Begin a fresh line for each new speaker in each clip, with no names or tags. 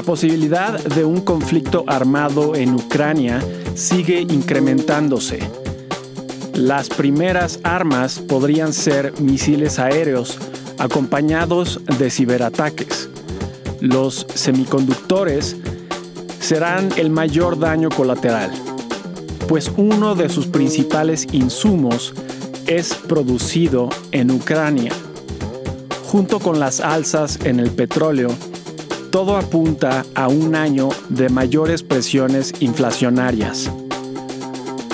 La posibilidad de un conflicto armado en Ucrania sigue incrementándose. Las primeras armas podrían ser misiles aéreos acompañados de ciberataques. Los semiconductores serán el mayor daño colateral, pues uno de sus principales insumos es producido en Ucrania. Junto con las alzas en el petróleo, todo apunta a un año de mayores presiones inflacionarias.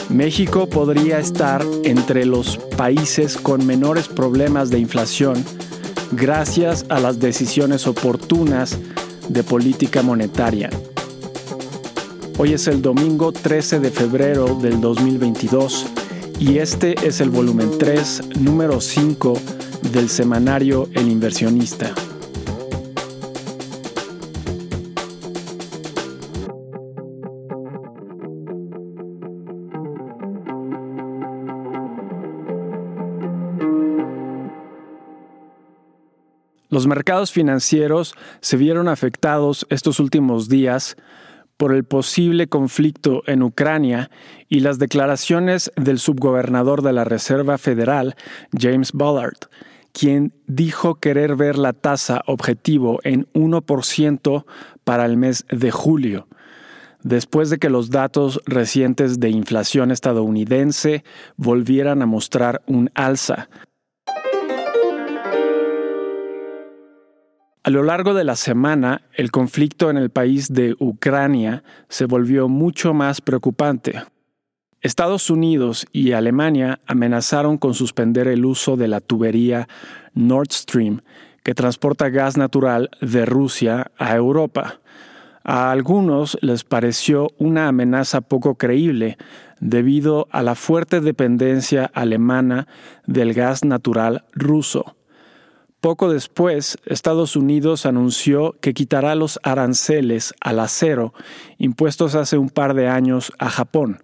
México podría estar entre los países con menores problemas de inflación gracias a las decisiones oportunas de política monetaria. Hoy es el domingo 13 de febrero del 2022 y este es el volumen 3, número 5 del semanario El inversionista. Los mercados financieros se vieron afectados estos últimos días por el posible conflicto en Ucrania y las declaraciones del subgobernador de la Reserva Federal, James Bullard, quien dijo querer ver la tasa objetivo en 1% para el mes de julio, después de que los datos recientes de inflación estadounidense volvieran a mostrar un alza, A lo largo de la semana, el conflicto en el país de Ucrania se volvió mucho más preocupante. Estados Unidos y Alemania amenazaron con suspender el uso de la tubería Nord Stream, que transporta gas natural de Rusia a Europa. A algunos les pareció una amenaza poco creíble debido a la fuerte dependencia alemana del gas natural ruso. Poco después, Estados Unidos anunció que quitará los aranceles al acero impuestos hace un par de años a Japón.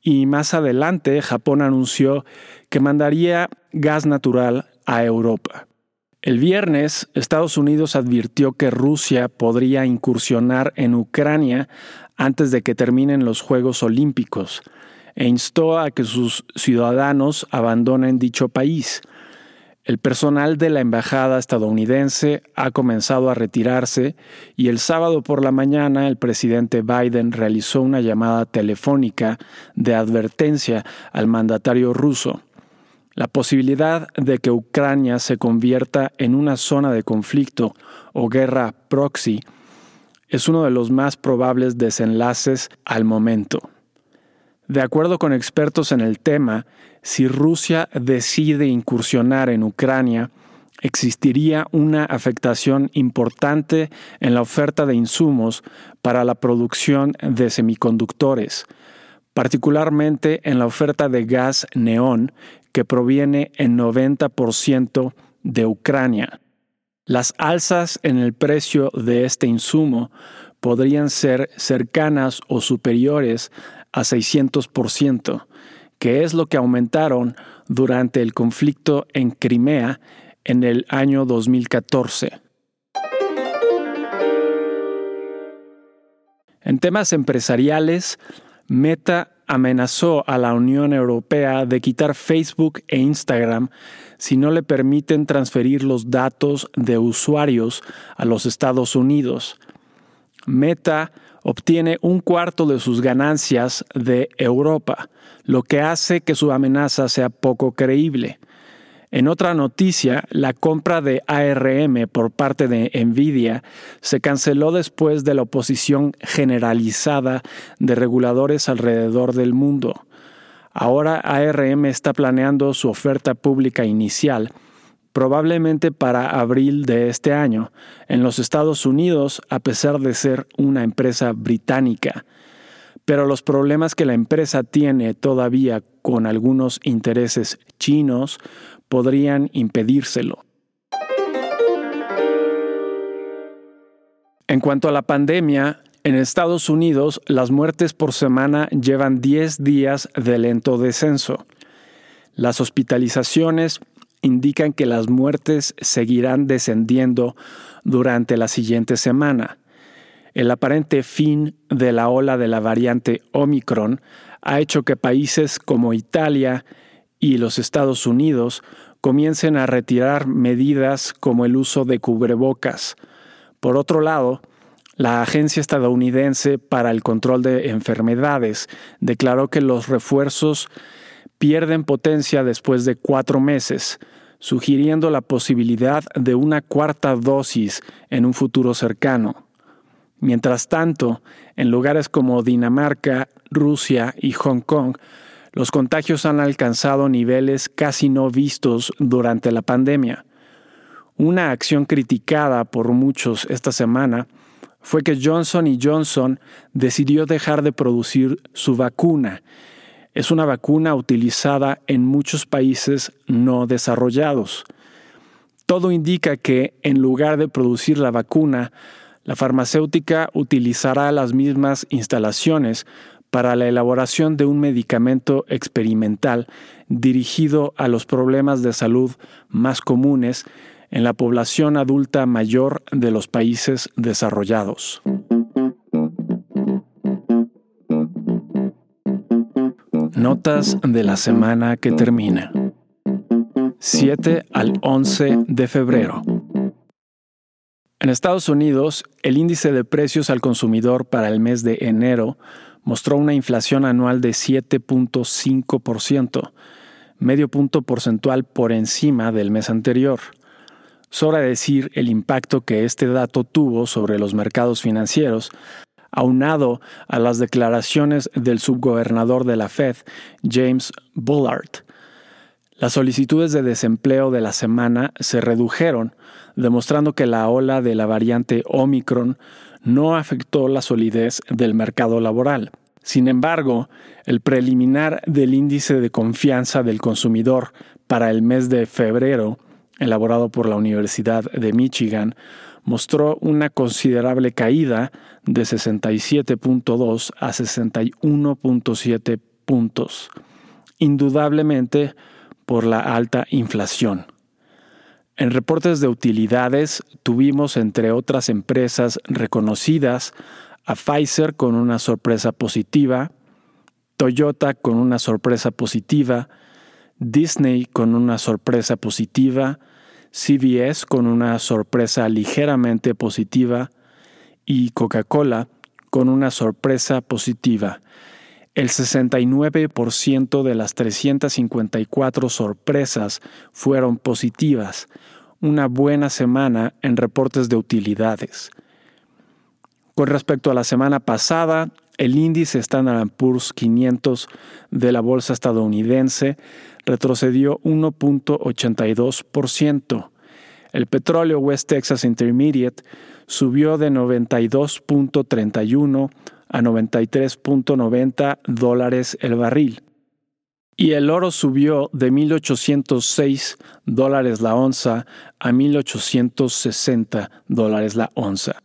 Y más adelante, Japón anunció que mandaría gas natural a Europa. El viernes, Estados Unidos advirtió que Rusia podría incursionar en Ucrania antes de que terminen los Juegos Olímpicos e instó a que sus ciudadanos abandonen dicho país. El personal de la embajada estadounidense ha comenzado a retirarse y el sábado por la mañana el presidente Biden realizó una llamada telefónica de advertencia al mandatario ruso. La posibilidad de que Ucrania se convierta en una zona de conflicto o guerra proxy es uno de los más probables desenlaces al momento. De acuerdo con expertos en el tema, si Rusia decide incursionar en Ucrania, existiría una afectación importante en la oferta de insumos para la producción de semiconductores, particularmente en la oferta de gas neón que proviene en 90% de Ucrania. Las alzas en el precio de este insumo podrían ser cercanas o superiores a 600%, que es lo que aumentaron durante el conflicto en Crimea en el año 2014. En temas empresariales, Meta amenazó a la Unión Europea de quitar Facebook e Instagram si no le permiten transferir los datos de usuarios a los Estados Unidos. Meta obtiene un cuarto de sus ganancias de Europa, lo que hace que su amenaza sea poco creíble. En otra noticia, la compra de ARM por parte de Nvidia se canceló después de la oposición generalizada de reguladores alrededor del mundo. Ahora ARM está planeando su oferta pública inicial probablemente para abril de este año, en los Estados Unidos, a pesar de ser una empresa británica. Pero los problemas que la empresa tiene todavía con algunos intereses chinos podrían impedírselo. En cuanto a la pandemia, en Estados Unidos las muertes por semana llevan 10 días de lento descenso. Las hospitalizaciones indican que las muertes seguirán descendiendo durante la siguiente semana. el aparente fin de la ola de la variante Omicron ha hecho que países como Italia y los Estados Unidos comiencen a retirar medidas como el uso de cubrebocas. Por otro lado, la Agencia Estadounidense para el Control de Enfermedades declaró que los refuerzos pierden potencia después de cuatro meses, sugiriendo la posibilidad de una cuarta dosis en un futuro cercano. Mientras tanto, en lugares como Dinamarca, Rusia y Hong Kong, los contagios han alcanzado niveles casi no vistos durante la pandemia. Una acción criticada por muchos esta semana fue que Johnson Johnson decidió dejar de producir su vacuna. Es una vacuna utilizada en muchos países no desarrollados. Todo indica que, en lugar de producir la vacuna, la farmacéutica utilizará las mismas instalaciones para la elaboración de un medicamento experimental dirigido a los problemas de salud más comunes en la población adulta mayor de los países desarrollados. Notas de la semana que termina. 7 al 11 de febrero. En Estados Unidos, el índice de precios al consumidor para el mes de enero mostró una inflación anual de 7.5%, medio punto porcentual por encima del mes anterior. Sobra decir el impacto que este dato tuvo sobre los mercados financieros, aunado a las declaraciones del subgobernador de la Fed, James Bullard. Las solicitudes de desempleo de la semana se redujeron, demostrando que la ola de la variante Omicron no afectó la solidez del mercado laboral. Sin embargo, el preliminar del índice de confianza del consumidor para el mes de febrero, elaborado por la Universidad de Michigan, mostró una considerable caída de 67.2 a 61.7 puntos. Indudablemente por la alta inflación. En reportes de utilidades tuvimos, entre otras empresas reconocidas, a Pfizer con una sorpresa positiva, Toyota con una sorpresa positiva, Disney con una sorpresa positiva, CVS con una sorpresa ligeramente positiva y Coca-Cola con una sorpresa positiva. El 69% de las 354 sorpresas fueron positivas, una buena semana en reportes de utilidades. Con respecto a la semana pasada, el índice Standard Poor's 500 de la bolsa estadounidense retrocedió 1.82%. El petróleo West Texas Intermediate subió de 92.31 a 93.90 dólares el barril. Y el oro subió de 1.806 dólares la onza a 1.860 dólares la onza.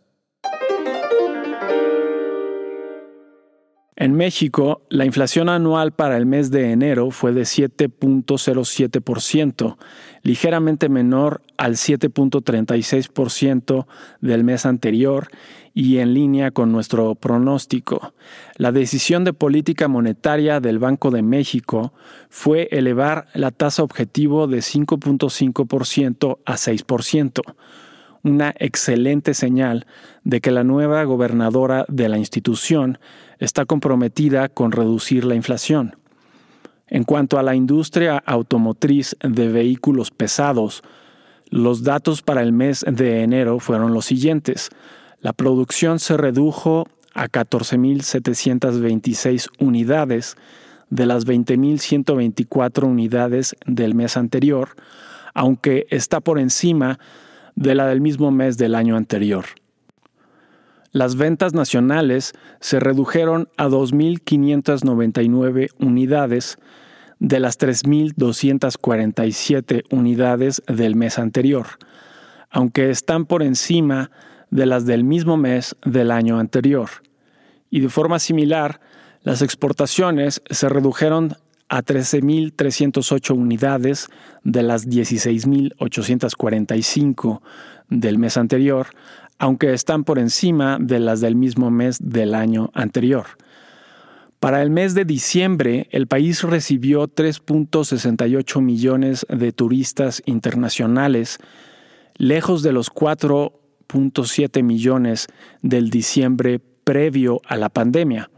En México, la inflación anual para el mes de enero fue de 7.07%, ligeramente menor al 7.36% del mes anterior y en línea con nuestro pronóstico. La decisión de política monetaria del Banco de México fue elevar la tasa objetivo de 5.5% a 6% una excelente señal de que la nueva gobernadora de la institución está comprometida con reducir la inflación. En cuanto a la industria automotriz de vehículos pesados, los datos para el mes de enero fueron los siguientes. La producción se redujo a 14.726 unidades de las 20.124 unidades del mes anterior, aunque está por encima de la del mismo mes del año anterior. Las ventas nacionales se redujeron a 2.599 unidades de las 3.247 unidades del mes anterior, aunque están por encima de las del mismo mes del año anterior. Y de forma similar, las exportaciones se redujeron a 13.308 unidades de las 16.845 del mes anterior, aunque están por encima de las del mismo mes del año anterior. Para el mes de diciembre, el país recibió 3.68 millones de turistas internacionales, lejos de los 4.7 millones del diciembre previo a la pandemia,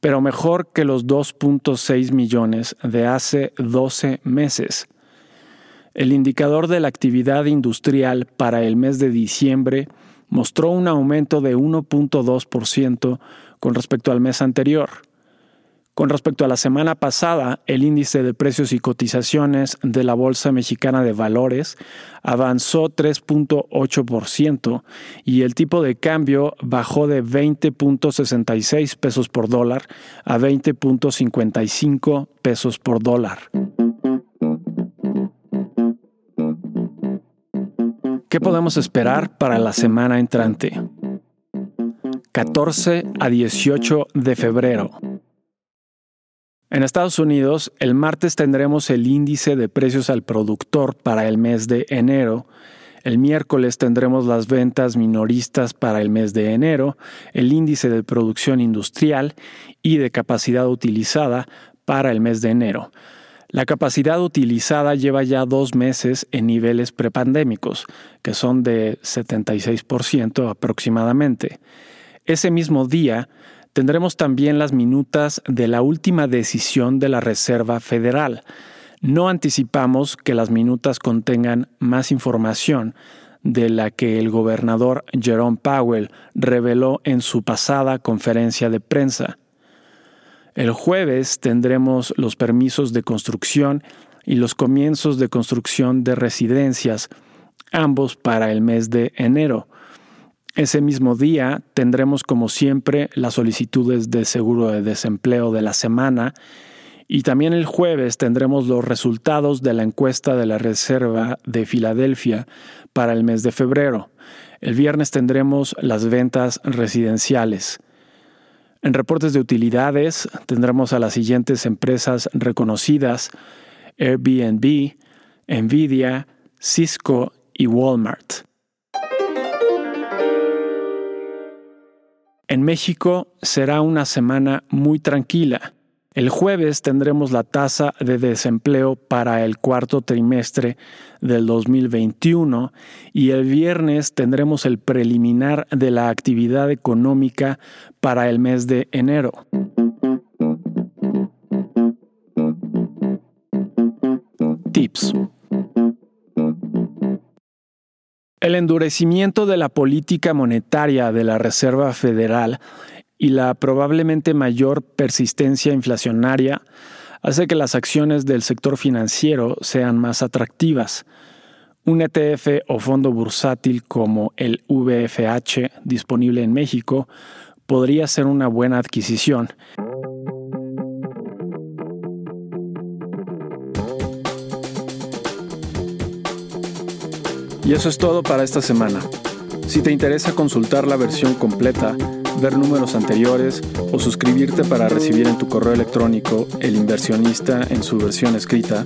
pero mejor que los 2.6 millones de hace 12 meses. El indicador de la actividad industrial para el mes de diciembre mostró un aumento de 1.2% con respecto al mes anterior. Con respecto a la semana pasada, el índice de precios y cotizaciones de la Bolsa Mexicana de Valores avanzó 3.8% y el tipo de cambio bajó de 20.66 pesos por dólar a 20.55 pesos por dólar. ¿Qué podemos esperar para la semana entrante? 14 a 18 de febrero. En Estados Unidos, el martes tendremos el índice de precios al productor para el mes de enero. El miércoles tendremos las ventas minoristas para el mes de enero, el índice de producción industrial y de capacidad utilizada para el mes de enero. La capacidad utilizada lleva ya dos meses en niveles prepandémicos, que son de 76% aproximadamente. Ese mismo día tendremos también las minutas de la última decisión de la Reserva Federal. No anticipamos que las minutas contengan más información de la que el gobernador Jerome Powell reveló en su pasada conferencia de prensa. El jueves tendremos los permisos de construcción y los comienzos de construcción de residencias, ambos para el mes de enero. Ese mismo día tendremos como siempre las solicitudes de seguro de desempleo de la semana y también el jueves tendremos los resultados de la encuesta de la Reserva de Filadelfia para el mes de febrero. El viernes tendremos las ventas residenciales. En reportes de utilidades tendremos a las siguientes empresas reconocidas, Airbnb, Nvidia, Cisco y Walmart. En México será una semana muy tranquila. El jueves tendremos la tasa de desempleo para el cuarto trimestre del 2021 y el viernes tendremos el preliminar de la actividad económica para el mes de enero. Tips. El endurecimiento de la política monetaria de la Reserva Federal y la probablemente mayor persistencia inflacionaria hace que las acciones del sector financiero sean más atractivas. Un ETF o fondo bursátil como el VFH disponible en México podría ser una buena adquisición. Y eso es todo para esta semana. Si te interesa consultar la versión completa, ver números anteriores o suscribirte para recibir en tu correo electrónico El inversionista en su versión escrita,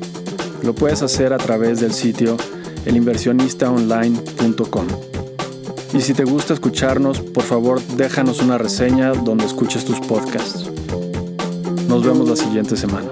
lo puedes hacer a través del sitio elinversionistaonline.com. Y si te gusta escucharnos, por favor déjanos una reseña donde escuches tus podcasts. Nos vemos la siguiente semana.